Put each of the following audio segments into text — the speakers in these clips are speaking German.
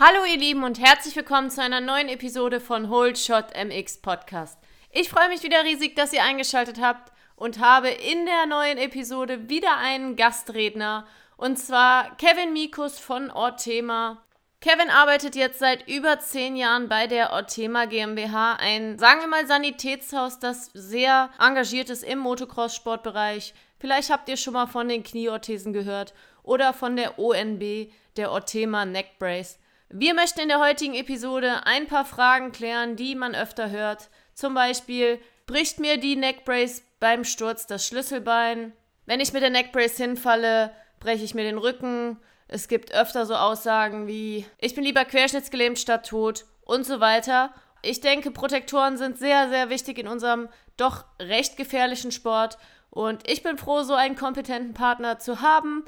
Hallo ihr Lieben und herzlich willkommen zu einer neuen Episode von Hold Shot MX Podcast. Ich freue mich wieder riesig, dass ihr eingeschaltet habt und habe in der neuen Episode wieder einen Gastredner und zwar Kevin Mikus von Ortema. Kevin arbeitet jetzt seit über zehn Jahren bei der Ortema GmbH, ein, sagen wir mal, Sanitätshaus, das sehr engagiert ist im Motocross-Sportbereich. Vielleicht habt ihr schon mal von den Knieorthesen gehört oder von der ONB, der Ortema Neck Brace. Wir möchten in der heutigen Episode ein paar Fragen klären, die man öfter hört. Zum Beispiel, bricht mir die Neckbrace beim Sturz das Schlüsselbein? Wenn ich mit der Neckbrace hinfalle, breche ich mir den Rücken. Es gibt öfter so Aussagen wie, ich bin lieber querschnittsgelähmt statt tot und so weiter. Ich denke, Protektoren sind sehr, sehr wichtig in unserem doch recht gefährlichen Sport. Und ich bin froh, so einen kompetenten Partner zu haben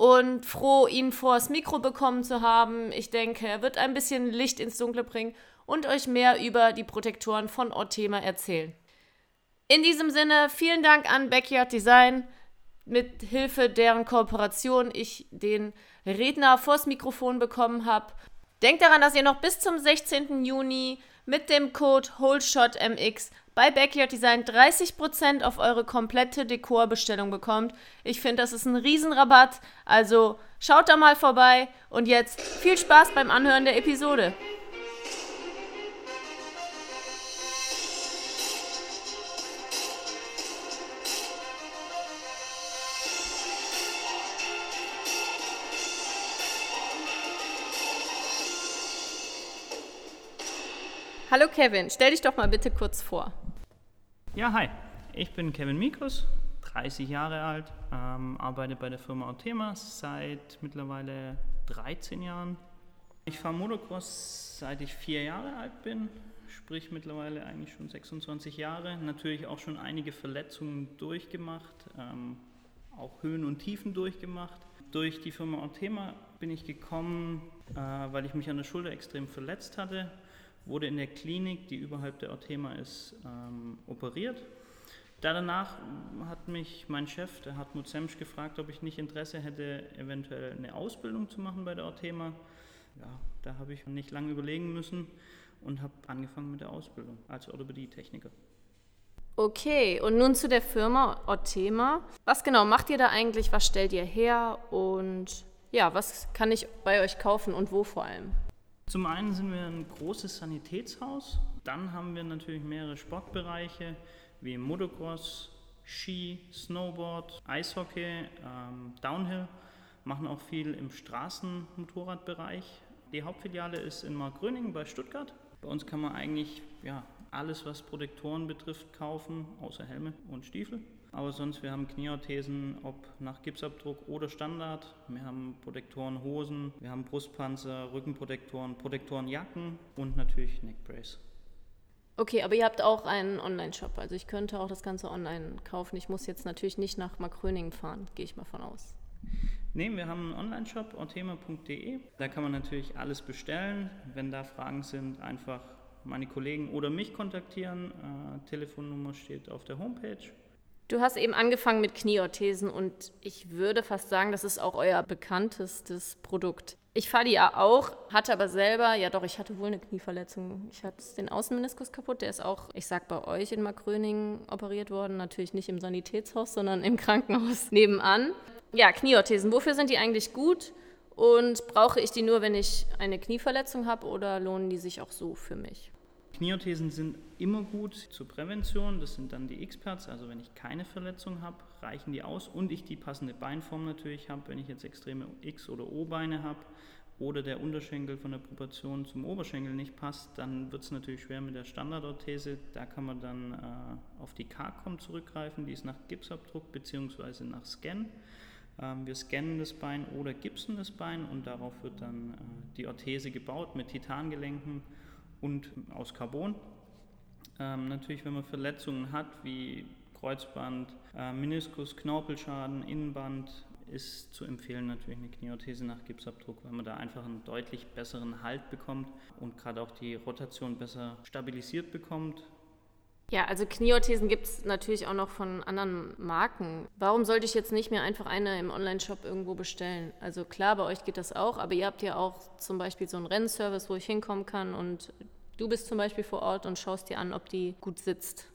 und froh, ihn vors Mikro bekommen zu haben. Ich denke, er wird ein bisschen Licht ins Dunkle bringen und euch mehr über die Protektoren von Ortema erzählen. In diesem Sinne, vielen Dank an Backyard Design, mit Hilfe deren Kooperation ich den Redner vors Mikrofon bekommen habe. Denkt daran, dass ihr noch bis zum 16. Juni mit dem Code HoldShotMX bei Backyard Design 30% auf eure komplette Dekorbestellung bekommt. Ich finde, das ist ein Riesenrabatt. Also schaut da mal vorbei und jetzt viel Spaß beim Anhören der Episode. Hallo Kevin, stell dich doch mal bitte kurz vor. Ja, hi. Ich bin Kevin Mikus, 30 Jahre alt, ähm, arbeite bei der Firma Autema seit mittlerweile 13 Jahren. Ich fahre Motocross seit ich vier Jahre alt bin, sprich mittlerweile eigentlich schon 26 Jahre. Natürlich auch schon einige Verletzungen durchgemacht, ähm, auch Höhen und Tiefen durchgemacht. Durch die Firma Autema bin ich gekommen, äh, weil ich mich an der Schulter extrem verletzt hatte wurde in der Klinik, die überhalb der Orthema ist, ähm, operiert. Da danach hat mich mein Chef, der Hartmut Semsch, gefragt, ob ich nicht Interesse hätte, eventuell eine Ausbildung zu machen bei der Orthema. Ja, da habe ich nicht lange überlegen müssen und habe angefangen mit der Ausbildung als Orthopädie-Techniker. Okay, und nun zu der Firma Orthema. Was genau macht ihr da eigentlich? Was stellt ihr her? Und ja, was kann ich bei euch kaufen und wo vor allem? Zum einen sind wir ein großes Sanitätshaus, dann haben wir natürlich mehrere Sportbereiche wie Motocross, Ski, Snowboard, Eishockey, ähm, Downhill, machen auch viel im Straßenmotorradbereich. Die Hauptfiliale ist in Markgröningen bei Stuttgart. Bei uns kann man eigentlich ja, alles, was Protektoren betrifft, kaufen, außer Helme und Stiefel. Aber sonst, wir haben Knieorthesen, ob nach Gipsabdruck oder Standard. Wir haben Protektoren Hosen, wir haben Brustpanzer, Rückenprotektoren, Protektoren Jacken und natürlich Neckbrace. Okay, aber ihr habt auch einen Online-Shop. Also ich könnte auch das Ganze online kaufen. Ich muss jetzt natürlich nicht nach Markröningen fahren, gehe ich mal von aus. Nee, wir haben einen Online-Shop, orthema.de. Da kann man natürlich alles bestellen. Wenn da Fragen sind, einfach meine Kollegen oder mich kontaktieren. Äh, Telefonnummer steht auf der Homepage. Du hast eben angefangen mit Knieorthesen und ich würde fast sagen, das ist auch euer bekanntestes Produkt. Ich fahre die ja auch, hatte aber selber, ja doch, ich hatte wohl eine Knieverletzung. Ich hatte den Außenmeniskus kaputt, der ist auch, ich sag bei euch in Markröning operiert worden, natürlich nicht im Sanitätshaus, sondern im Krankenhaus nebenan. Ja, Knieorthesen, wofür sind die eigentlich gut? Und brauche ich die nur, wenn ich eine Knieverletzung habe oder lohnen die sich auch so für mich? Knieorthesen sind immer gut zur Prävention. Das sind dann die X-Pads. Also wenn ich keine Verletzung habe, reichen die aus und ich die passende Beinform natürlich habe. Wenn ich jetzt extreme X- oder O-Beine habe oder der Unterschenkel von der Proportion zum Oberschenkel nicht passt, dann wird es natürlich schwer mit der Standardorthese. Da kann man dann äh, auf die K-Com zurückgreifen. Die ist nach Gipsabdruck bzw. nach Scan. Ähm, wir scannen das Bein oder gipsen das Bein und darauf wird dann äh, die Orthese gebaut mit Titangelenken und aus Carbon. Ähm, natürlich, wenn man Verletzungen hat, wie Kreuzband, äh, Meniskus, Knorpelschaden, Innenband, ist zu empfehlen natürlich eine Knieorthese nach Gipsabdruck, weil man da einfach einen deutlich besseren Halt bekommt und gerade auch die Rotation besser stabilisiert bekommt. Ja, also Knieorthesen gibt es natürlich auch noch von anderen Marken. Warum sollte ich jetzt nicht mehr einfach eine im Online-Shop irgendwo bestellen? Also klar, bei euch geht das auch, aber ihr habt ja auch zum Beispiel so einen Rennservice, wo ich hinkommen kann und du bist zum Beispiel vor Ort und schaust dir an, ob die gut sitzt.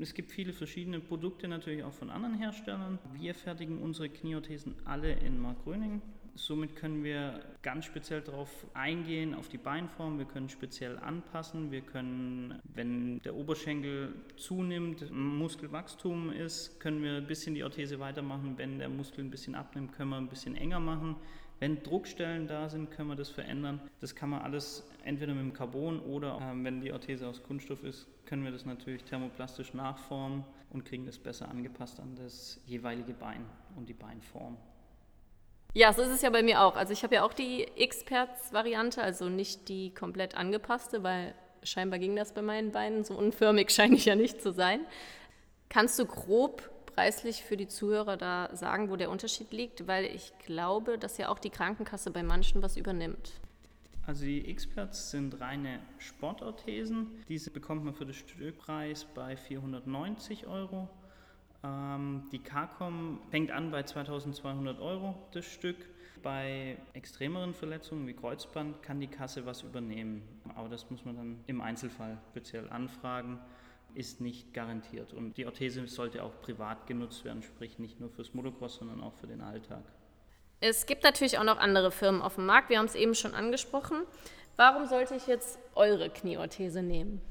Es gibt viele verschiedene Produkte natürlich auch von anderen Herstellern. Wir fertigen unsere Knieorthesen alle in Markgröning. Somit können wir ganz speziell darauf eingehen, auf die Beinform. Wir können speziell anpassen. Wir können, wenn der Oberschenkel zunimmt, Muskelwachstum ist, können wir ein bisschen die Orthese weitermachen. Wenn der Muskel ein bisschen abnimmt, können wir ein bisschen enger machen. Wenn Druckstellen da sind, können wir das verändern. Das kann man alles entweder mit dem Carbon oder äh, wenn die Orthese aus Kunststoff ist, können wir das natürlich thermoplastisch nachformen und kriegen das besser angepasst an das jeweilige Bein und die Beinform. Ja, so ist es ja bei mir auch. Also ich habe ja auch die Experts-Variante, also nicht die komplett angepasste, weil scheinbar ging das bei meinen Beinen. So unförmig scheine ich ja nicht zu sein. Kannst du grob preislich für die Zuhörer da sagen, wo der Unterschied liegt? Weil ich glaube, dass ja auch die Krankenkasse bei manchen was übernimmt. Also die Experts sind reine Sportorthesen. Diese bekommt man für den Stückpreis bei 490 Euro. Ähm, die CARCOM fängt an bei 2200 Euro das Stück. Bei extremeren Verletzungen wie Kreuzband kann die Kasse was übernehmen. Aber das muss man dann im Einzelfall speziell anfragen. Ist nicht garantiert. Und die Orthese sollte auch privat genutzt werden, sprich nicht nur fürs Motocross, sondern auch für den Alltag. Es gibt natürlich auch noch andere Firmen auf dem Markt. Wir haben es eben schon angesprochen. Warum sollte ich jetzt eure Knieorthese nehmen?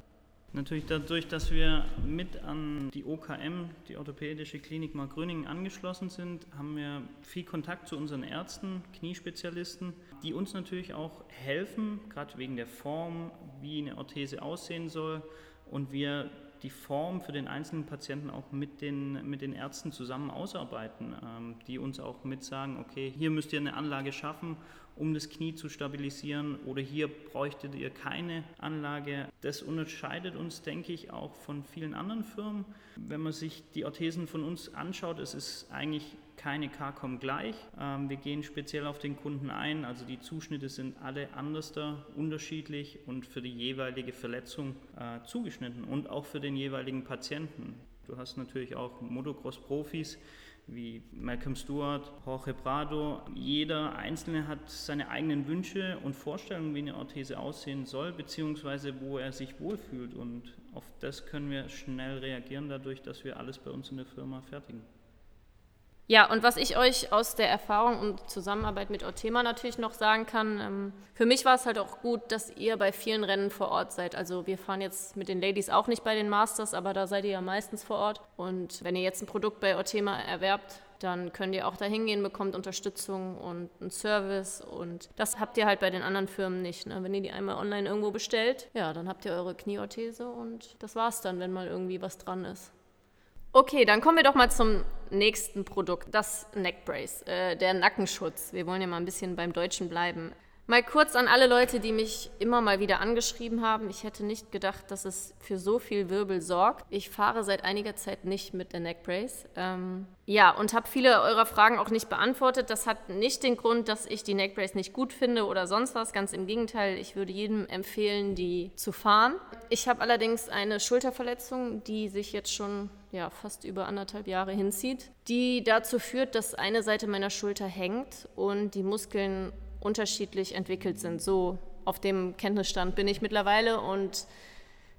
Natürlich dadurch, dass wir mit an die OKM, die Orthopädische Klinik Markgröningen, angeschlossen sind, haben wir viel Kontakt zu unseren Ärzten, Kniespezialisten, die uns natürlich auch helfen, gerade wegen der Form, wie eine Orthese aussehen soll. Und wir die Form für den einzelnen Patienten auch mit den, mit den Ärzten zusammen ausarbeiten, ähm, die uns auch mit sagen, okay, hier müsst ihr eine Anlage schaffen um das Knie zu stabilisieren oder hier bräuchtet ihr keine Anlage. Das unterscheidet uns, denke ich, auch von vielen anderen Firmen. Wenn man sich die Orthesen von uns anschaut, es ist eigentlich keine CARCOM gleich. Ähm, wir gehen speziell auf den Kunden ein, also die Zuschnitte sind alle anders da, unterschiedlich und für die jeweilige Verletzung äh, zugeschnitten und auch für den jeweiligen Patienten. Du hast natürlich auch Motocross-Profis, wie Malcolm Stewart, Jorge Prado. Jeder Einzelne hat seine eigenen Wünsche und Vorstellungen, wie eine Orthese aussehen soll, beziehungsweise wo er sich wohlfühlt. Und auf das können wir schnell reagieren, dadurch, dass wir alles bei uns in der Firma fertigen. Ja, und was ich euch aus der Erfahrung und Zusammenarbeit mit Ortema natürlich noch sagen kann, ähm, für mich war es halt auch gut, dass ihr bei vielen Rennen vor Ort seid. Also wir fahren jetzt mit den Ladies auch nicht bei den Masters, aber da seid ihr ja meistens vor Ort. Und wenn ihr jetzt ein Produkt bei Ortema erwerbt, dann könnt ihr auch da hingehen, bekommt Unterstützung und einen Service. Und das habt ihr halt bei den anderen Firmen nicht. Ne? Wenn ihr die einmal online irgendwo bestellt, ja, dann habt ihr eure Knieorthese und das war's dann, wenn mal irgendwie was dran ist. Okay, dann kommen wir doch mal zum nächsten Produkt, das Neckbrace, äh, der Nackenschutz. Wir wollen ja mal ein bisschen beim Deutschen bleiben. Mal kurz an alle Leute, die mich immer mal wieder angeschrieben haben. Ich hätte nicht gedacht, dass es für so viel Wirbel sorgt. Ich fahre seit einiger Zeit nicht mit der Neckbrace. Ähm, ja, und habe viele eurer Fragen auch nicht beantwortet. Das hat nicht den Grund, dass ich die Neckbrace nicht gut finde oder sonst was. Ganz im Gegenteil, ich würde jedem empfehlen, die zu fahren. Ich habe allerdings eine Schulterverletzung, die sich jetzt schon ja, fast über anderthalb Jahre hinzieht, die dazu führt, dass eine Seite meiner Schulter hängt und die Muskeln unterschiedlich entwickelt sind. So auf dem Kenntnisstand bin ich mittlerweile und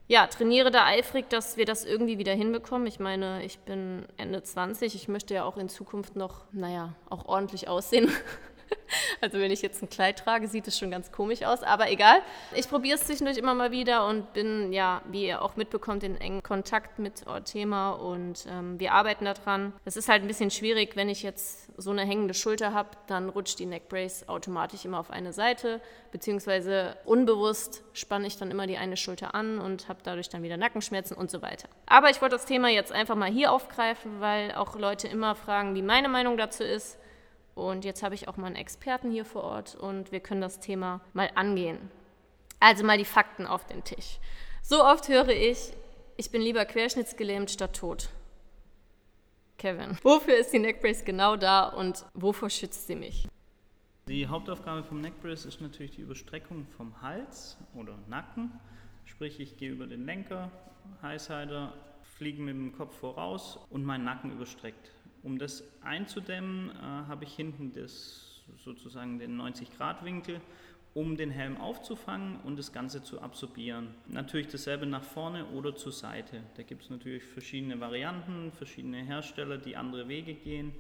ja, trainiere da eifrig, dass wir das irgendwie wieder hinbekommen. Ich meine, ich bin Ende 20, ich möchte ja auch in Zukunft noch, naja, auch ordentlich aussehen. Also wenn ich jetzt ein Kleid trage, sieht es schon ganz komisch aus, aber egal. Ich probiere es zwischendurch immer mal wieder und bin, ja, wie ihr auch mitbekommt, in engen Kontakt mit Thema und ähm, wir arbeiten daran. Es ist halt ein bisschen schwierig, wenn ich jetzt so eine hängende Schulter habe, dann rutscht die Neckbrace automatisch immer auf eine Seite, beziehungsweise unbewusst spanne ich dann immer die eine Schulter an und habe dadurch dann wieder Nackenschmerzen und so weiter. Aber ich wollte das Thema jetzt einfach mal hier aufgreifen, weil auch Leute immer fragen, wie meine Meinung dazu ist. Und jetzt habe ich auch mal einen Experten hier vor Ort und wir können das Thema mal angehen. Also mal die Fakten auf den Tisch. So oft höre ich, ich bin lieber querschnittsgelähmt statt tot. Kevin, wofür ist die Neckbrace genau da und wovor schützt sie mich? Die Hauptaufgabe vom Neckbrace ist natürlich die Überstreckung vom Hals oder Nacken. Sprich, ich gehe über den Lenker, Highsider fliege mit dem Kopf voraus und meinen Nacken überstreckt. Um das einzudämmen, äh, habe ich hinten das, sozusagen den 90-Grad-Winkel, um den Helm aufzufangen und das Ganze zu absorbieren. Natürlich dasselbe nach vorne oder zur Seite. Da gibt es natürlich verschiedene Varianten, verschiedene Hersteller, die andere Wege gehen.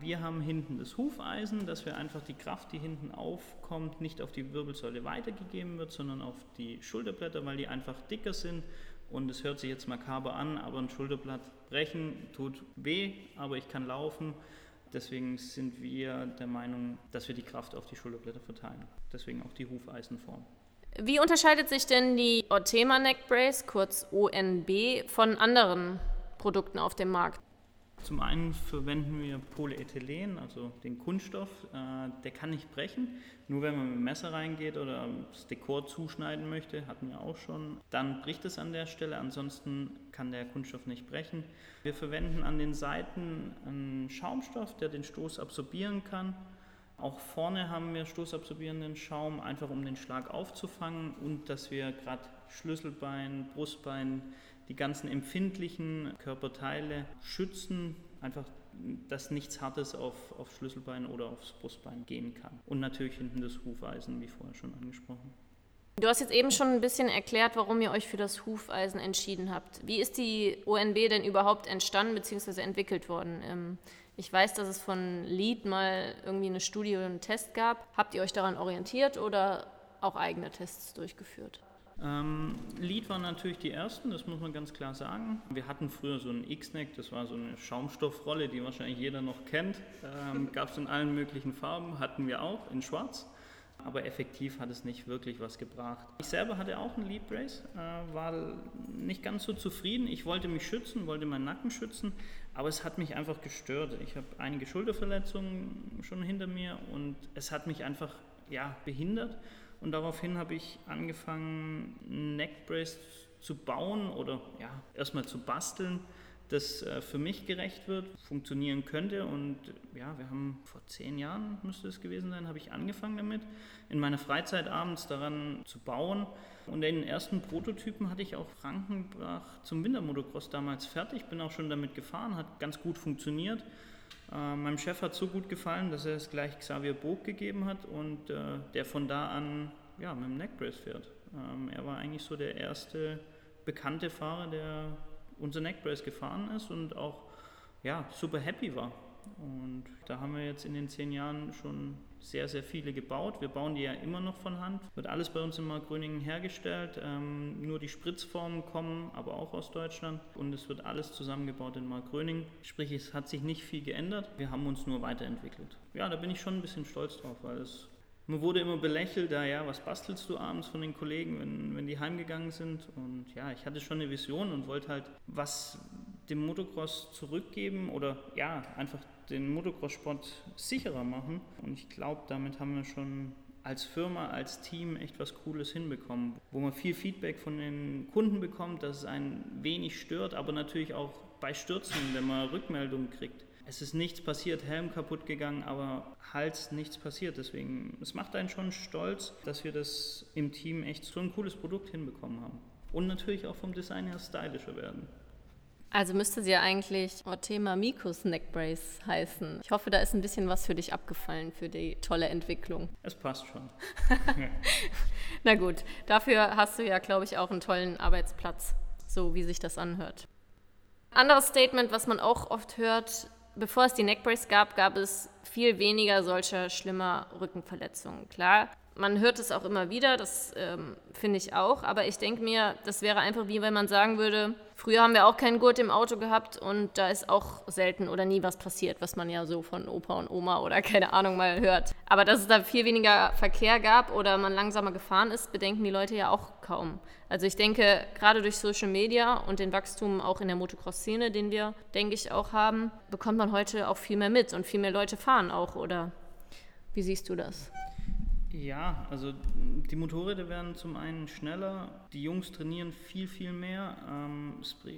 Wir haben hinten das Hufeisen, dass wir einfach die Kraft, die hinten aufkommt, nicht auf die Wirbelsäule weitergegeben wird, sondern auf die Schulterblätter, weil die einfach dicker sind. Und es hört sich jetzt makaber an, aber ein Schulterblatt brechen tut weh, aber ich kann laufen. Deswegen sind wir der Meinung, dass wir die Kraft auf die Schulterblätter verteilen. Deswegen auch die Hufeisenform. Wie unterscheidet sich denn die Ortema Neck Brace, kurz ONB, von anderen Produkten auf dem Markt? Zum einen verwenden wir Polyethylen, also den Kunststoff. Äh, der kann nicht brechen. Nur wenn man mit dem Messer reingeht oder das Dekor zuschneiden möchte, hatten wir auch schon, dann bricht es an der Stelle. Ansonsten kann der Kunststoff nicht brechen. Wir verwenden an den Seiten einen Schaumstoff, der den Stoß absorbieren kann. Auch vorne haben wir stoßabsorbierenden Schaum, einfach um den Schlag aufzufangen und dass wir gerade Schlüsselbein, Brustbein, die ganzen empfindlichen Körperteile schützen, einfach dass nichts Hartes auf, auf Schlüsselbein oder aufs Brustbein gehen kann. Und natürlich hinten das Hufeisen, wie vorher schon angesprochen. Du hast jetzt eben schon ein bisschen erklärt, warum ihr euch für das Hufeisen entschieden habt. Wie ist die ONB denn überhaupt entstanden bzw. entwickelt worden? Ich weiß, dass es von Lead mal irgendwie eine Studie oder einen Test gab. Habt ihr euch daran orientiert oder auch eigene Tests durchgeführt? Ähm, Lead waren natürlich die ersten, das muss man ganz klar sagen. Wir hatten früher so einen X-Neck, das war so eine Schaumstoffrolle, die wahrscheinlich jeder noch kennt. Ähm, Gab es in allen möglichen Farben, hatten wir auch in Schwarz. Aber effektiv hat es nicht wirklich was gebracht. Ich selber hatte auch einen Lead Brace, äh, war nicht ganz so zufrieden. Ich wollte mich schützen, wollte meinen Nacken schützen, aber es hat mich einfach gestört. Ich habe einige Schulterverletzungen schon hinter mir und es hat mich einfach ja, behindert. Und daraufhin habe ich angefangen, ein Neckbrace zu bauen oder ja, erstmal zu basteln, das äh, für mich gerecht wird, funktionieren könnte. Und ja, wir haben vor zehn Jahren, müsste es gewesen sein, habe ich angefangen damit, in meiner Freizeit abends daran zu bauen. Und den ersten Prototypen hatte ich auch Frankenbach zum Wintermotocross damals fertig, bin auch schon damit gefahren, hat ganz gut funktioniert. Äh, meinem Chef hat so gut gefallen, dass er es gleich Xavier Bog gegeben hat und äh, der von da an ja, mit dem Neckbrace fährt. Ähm, er war eigentlich so der erste bekannte Fahrer, der unser Neckbrace gefahren ist und auch ja, super happy war. Und da haben wir jetzt in den zehn Jahren schon sehr, sehr viele gebaut. Wir bauen die ja immer noch von Hand. Wird alles bei uns in Markgröningen hergestellt. Ähm, nur die Spritzformen kommen aber auch aus Deutschland. Und es wird alles zusammengebaut in Markgröningen. Sprich, es hat sich nicht viel geändert. Wir haben uns nur weiterentwickelt. Ja, da bin ich schon ein bisschen stolz drauf, weil es mir wurde immer belächelt, da ja, was bastelst du abends von den Kollegen, wenn, wenn die heimgegangen sind. Und ja, ich hatte schon eine Vision und wollte halt was dem Motocross zurückgeben oder ja, einfach den Motocross-Sport sicherer machen. Und ich glaube, damit haben wir schon als Firma, als Team echt was Cooles hinbekommen, wo man viel Feedback von den Kunden bekommt, dass es einen wenig stört, aber natürlich auch bei Stürzen, wenn man Rückmeldungen kriegt. Es ist nichts passiert, Helm kaputt gegangen, aber Hals nichts passiert. Deswegen, es macht einen schon stolz, dass wir das im Team echt so ein cooles Produkt hinbekommen haben. Und natürlich auch vom Design her stylischer werden. Also müsste sie ja eigentlich Ortema Mikus Neckbrace heißen. Ich hoffe, da ist ein bisschen was für dich abgefallen für die tolle Entwicklung. Es passt schon. Na gut, dafür hast du ja, glaube ich, auch einen tollen Arbeitsplatz, so wie sich das anhört. Anderes Statement, was man auch oft hört, bevor es die Neckbrace gab, gab es viel weniger solcher schlimmer Rückenverletzungen. Klar, man hört es auch immer wieder, das ähm, finde ich auch, aber ich denke mir, das wäre einfach wie wenn man sagen würde, früher haben wir auch keinen Gurt im Auto gehabt und da ist auch selten oder nie was passiert, was man ja so von Opa und Oma oder keine Ahnung mal hört. Aber dass es da viel weniger Verkehr gab oder man langsamer gefahren ist, bedenken die Leute ja auch kaum. Also ich denke, gerade durch Social Media und den Wachstum auch in der Motocross-Szene, den wir, denke ich, auch haben, bekommt man heute auch viel mehr mit und viel mehr Leute fahren auch, oder wie siehst du das? Ja, also die Motorräder werden zum einen schneller, die Jungs trainieren viel, viel mehr, ähm,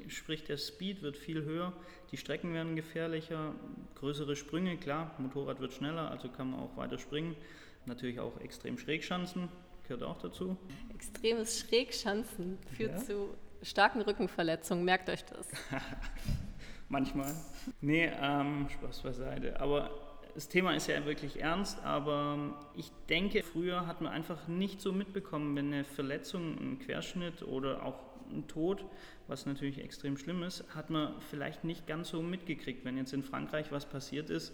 sprich der Speed wird viel höher, die Strecken werden gefährlicher, größere Sprünge, klar, Motorrad wird schneller, also kann man auch weiter springen. Natürlich auch extrem Schrägschanzen, gehört auch dazu. Extremes Schrägschanzen führt ja. zu starken Rückenverletzungen. Merkt euch das. Manchmal. Nee, ähm, Spaß beiseite. Aber das Thema ist ja wirklich ernst, aber ich denke, früher hat man einfach nicht so mitbekommen, wenn eine Verletzung, ein Querschnitt oder auch ein Tod, was natürlich extrem schlimm ist, hat man vielleicht nicht ganz so mitgekriegt. Wenn jetzt in Frankreich was passiert ist,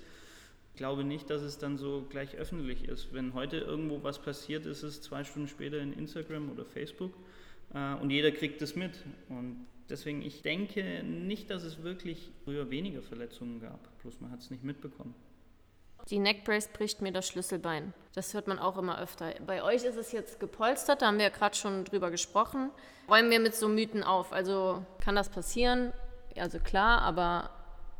ich glaube nicht, dass es dann so gleich öffentlich ist. Wenn heute irgendwo was passiert, ist es zwei Stunden später in Instagram oder Facebook äh, und jeder kriegt es mit. Und deswegen, ich denke nicht, dass es wirklich früher weniger Verletzungen gab, bloß man hat es nicht mitbekommen. Die Neckbrace bricht mir das Schlüsselbein. Das hört man auch immer öfter. Bei euch ist es jetzt gepolstert, da haben wir ja gerade schon drüber gesprochen. Räumen wir mit so Mythen auf. Also kann das passieren? Also klar, aber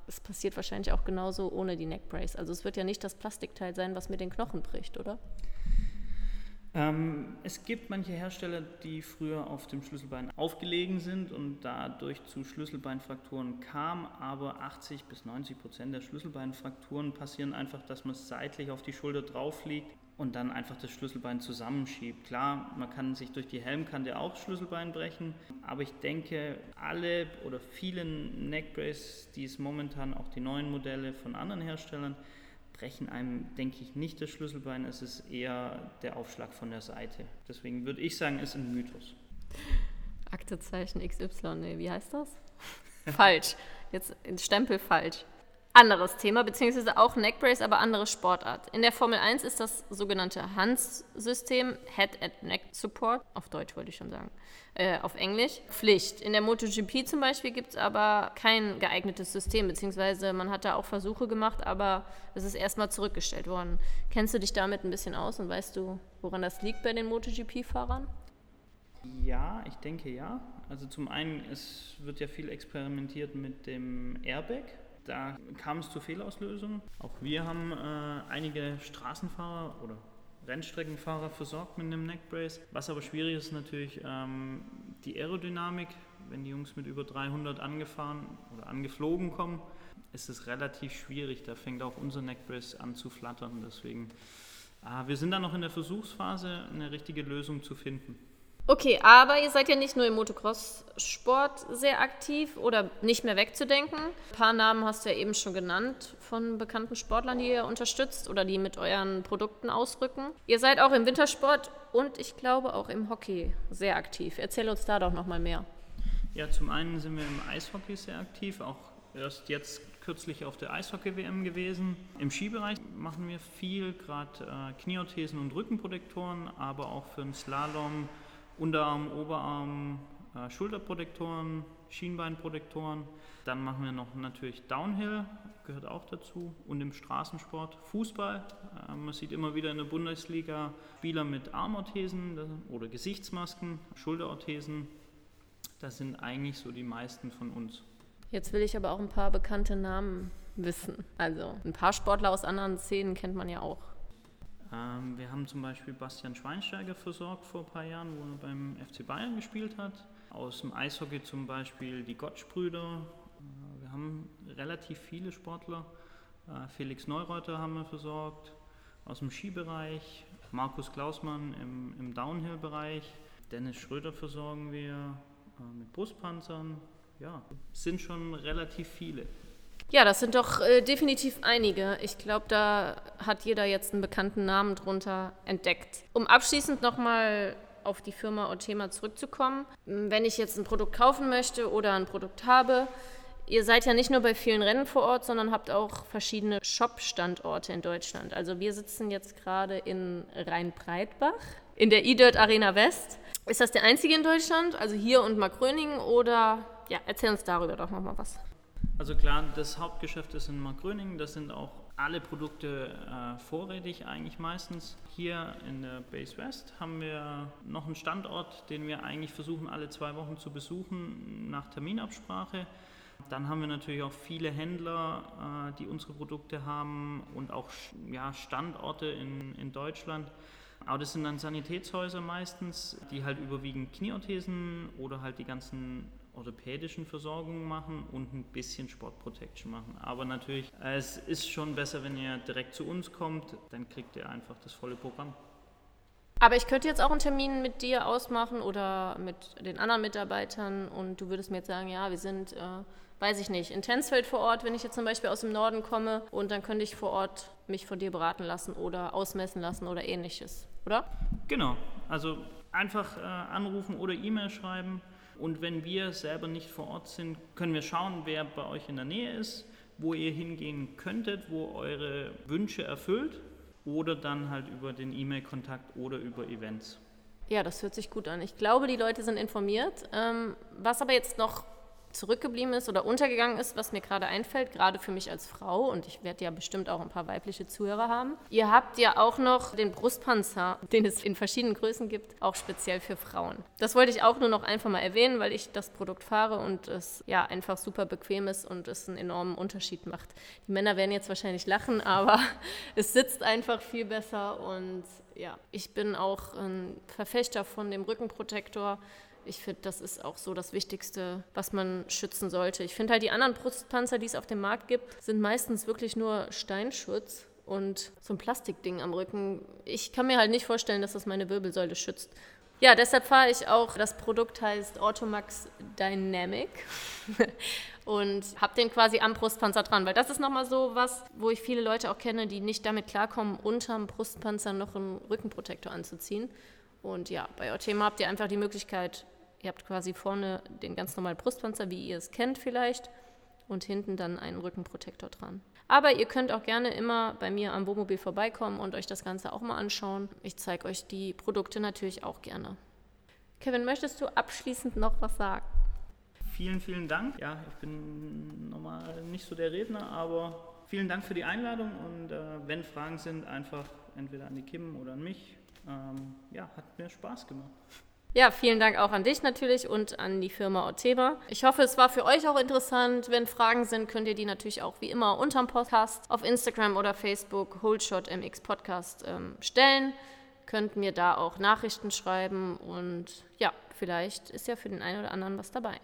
es passiert wahrscheinlich auch genauso ohne die Neckbrace. Also es wird ja nicht das Plastikteil sein, was mir den Knochen bricht, oder? Ähm, es gibt manche Hersteller, die früher auf dem Schlüsselbein aufgelegen sind und dadurch zu Schlüsselbeinfrakturen kam, aber 80 bis 90 Prozent der Schlüsselbeinfrakturen passieren einfach, dass man seitlich auf die Schulter drauf liegt und dann einfach das Schlüsselbein zusammenschiebt. Klar, man kann sich durch die Helmkante auch Schlüsselbein brechen, aber ich denke, alle oder viele Neckbrace, die es momentan auch die neuen Modelle von anderen Herstellern, brechen einem, denke ich, nicht das Schlüsselbein, es ist eher der Aufschlag von der Seite. Deswegen würde ich sagen, ist ein Mythos. Aktezeichen XY, nee, wie heißt das? falsch. Jetzt Stempel falsch. Anderes Thema, beziehungsweise auch Neckbrace, aber andere Sportart. In der Formel 1 ist das sogenannte Hans-System, Head and Neck Support, auf Deutsch wollte ich schon sagen, äh, auf Englisch, Pflicht. In der MotoGP zum Beispiel gibt es aber kein geeignetes System, beziehungsweise man hat da auch Versuche gemacht, aber es ist erstmal zurückgestellt worden. Kennst du dich damit ein bisschen aus und weißt du, woran das liegt bei den MotoGP-Fahrern? Ja, ich denke ja. Also zum einen, es wird ja viel experimentiert mit dem Airbag, da kam es zu Fehlauslösungen. Auch wir haben äh, einige Straßenfahrer oder Rennstreckenfahrer versorgt mit einem Neckbrace. Was aber schwierig ist natürlich ähm, die Aerodynamik. Wenn die Jungs mit über 300 angefahren oder angeflogen kommen, ist es relativ schwierig. Da fängt auch unser Neckbrace an zu flattern. Deswegen, äh, wir sind da noch in der Versuchsphase, eine richtige Lösung zu finden. Okay, aber ihr seid ja nicht nur im Motocross-Sport sehr aktiv oder nicht mehr wegzudenken. Ein paar Namen hast du ja eben schon genannt von bekannten Sportlern, die ihr unterstützt oder die mit euren Produkten ausrücken. Ihr seid auch im Wintersport und ich glaube auch im Hockey sehr aktiv. Erzähl uns da doch nochmal mehr. Ja, zum einen sind wir im Eishockey sehr aktiv, auch erst jetzt kürzlich auf der Eishockey-WM gewesen. Im Skibereich machen wir viel, gerade äh, Knieorthesen und Rückenprotektoren, aber auch für den Slalom Unterarm, Oberarm, äh, Schulterprotektoren, Schienbeinprotektoren. Dann machen wir noch natürlich Downhill, gehört auch dazu. Und im Straßensport Fußball. Äh, man sieht immer wieder in der Bundesliga Spieler mit Armorthesen oder Gesichtsmasken, Schulterorthesen. Das sind eigentlich so die meisten von uns. Jetzt will ich aber auch ein paar bekannte Namen wissen. Also ein paar Sportler aus anderen Szenen kennt man ja auch. Ähm, wir haben zum Beispiel Bastian Schweinsteiger versorgt vor ein paar Jahren, wo er beim FC Bayern gespielt hat. Aus dem Eishockey zum Beispiel die Gottschbrüder. Äh, wir haben relativ viele Sportler. Äh, Felix Neureuter haben wir versorgt. Aus dem Skibereich Markus Klausmann im, im Downhill-Bereich. Dennis Schröder versorgen wir äh, mit Brustpanzern. Ja, sind schon relativ viele. Ja, das sind doch äh, definitiv einige. Ich glaube, da hat jeder jetzt einen bekannten Namen drunter entdeckt. Um abschließend nochmal auf die Firma Otema zurückzukommen. Wenn ich jetzt ein Produkt kaufen möchte oder ein Produkt habe, ihr seid ja nicht nur bei vielen Rennen vor Ort, sondern habt auch verschiedene Shop-Standorte in Deutschland. Also wir sitzen jetzt gerade in Rhein-Breitbach in der E-Dirt Arena West. Ist das der einzige in Deutschland, also hier und Markgröningen oder ja, erzähl uns darüber doch nochmal was. Also klar, das Hauptgeschäft ist in Markgröningen, das sind auch alle Produkte äh, vorrätig eigentlich meistens. Hier in der Base West haben wir noch einen Standort, den wir eigentlich versuchen alle zwei Wochen zu besuchen nach Terminabsprache. Dann haben wir natürlich auch viele Händler, äh, die unsere Produkte haben und auch ja, Standorte in, in Deutschland. Aber das sind dann Sanitätshäuser meistens, die halt überwiegend Knieorthesen oder halt die ganzen orthopädischen Versorgung machen und ein bisschen Sportprotection machen. Aber natürlich, es ist schon besser, wenn ihr direkt zu uns kommt, dann kriegt ihr einfach das volle Programm. Aber ich könnte jetzt auch einen Termin mit dir ausmachen oder mit den anderen Mitarbeitern und du würdest mir jetzt sagen, ja, wir sind, äh, weiß ich nicht, in Tensfeld vor Ort, wenn ich jetzt zum Beispiel aus dem Norden komme und dann könnte ich vor Ort mich von dir beraten lassen oder ausmessen lassen oder ähnliches, oder? Genau, also einfach äh, anrufen oder E-Mail schreiben und wenn wir selber nicht vor Ort sind, können wir schauen, wer bei euch in der Nähe ist, wo ihr hingehen könntet, wo eure Wünsche erfüllt oder dann halt über den E-Mail-Kontakt oder über Events. Ja, das hört sich gut an. Ich glaube, die Leute sind informiert. Ähm, was aber jetzt noch zurückgeblieben ist oder untergegangen ist, was mir gerade einfällt, gerade für mich als Frau, und ich werde ja bestimmt auch ein paar weibliche Zuhörer haben. Ihr habt ja auch noch den Brustpanzer, den es in verschiedenen Größen gibt, auch speziell für Frauen. Das wollte ich auch nur noch einfach mal erwähnen, weil ich das Produkt fahre und es ja einfach super bequem ist und es einen enormen Unterschied macht. Die Männer werden jetzt wahrscheinlich lachen, aber es sitzt einfach viel besser und ja, ich bin auch ein Verfechter von dem Rückenprotektor ich finde, das ist auch so das Wichtigste, was man schützen sollte. Ich finde halt, die anderen Brustpanzer, die es auf dem Markt gibt, sind meistens wirklich nur Steinschutz und so ein Plastikding am Rücken. Ich kann mir halt nicht vorstellen, dass das meine Wirbelsäule schützt. Ja, deshalb fahre ich auch, das Produkt heißt Automax Dynamic und habe den quasi am Brustpanzer dran, weil das ist nochmal so was, wo ich viele Leute auch kenne, die nicht damit klarkommen, unterm Brustpanzer noch einen Rückenprotektor anzuziehen. Und ja, bei Otema habt ihr einfach die Möglichkeit, Ihr habt quasi vorne den ganz normalen Brustpanzer, wie ihr es kennt vielleicht, und hinten dann einen Rückenprotektor dran. Aber ihr könnt auch gerne immer bei mir am Wohnmobil vorbeikommen und euch das Ganze auch mal anschauen. Ich zeige euch die Produkte natürlich auch gerne. Kevin, möchtest du abschließend noch was sagen? Vielen, vielen Dank. Ja, ich bin normal nicht so der Redner, aber vielen Dank für die Einladung und äh, wenn Fragen sind, einfach entweder an die Kim oder an mich. Ähm, ja, hat mir Spaß gemacht. Ja, vielen Dank auch an dich natürlich und an die Firma Oteba. Ich hoffe, es war für euch auch interessant. Wenn Fragen sind, könnt ihr die natürlich auch wie immer unterm Podcast auf Instagram oder Facebook Holdshot MX Podcast ähm, stellen. Könnt mir da auch Nachrichten schreiben und ja, vielleicht ist ja für den einen oder anderen was dabei.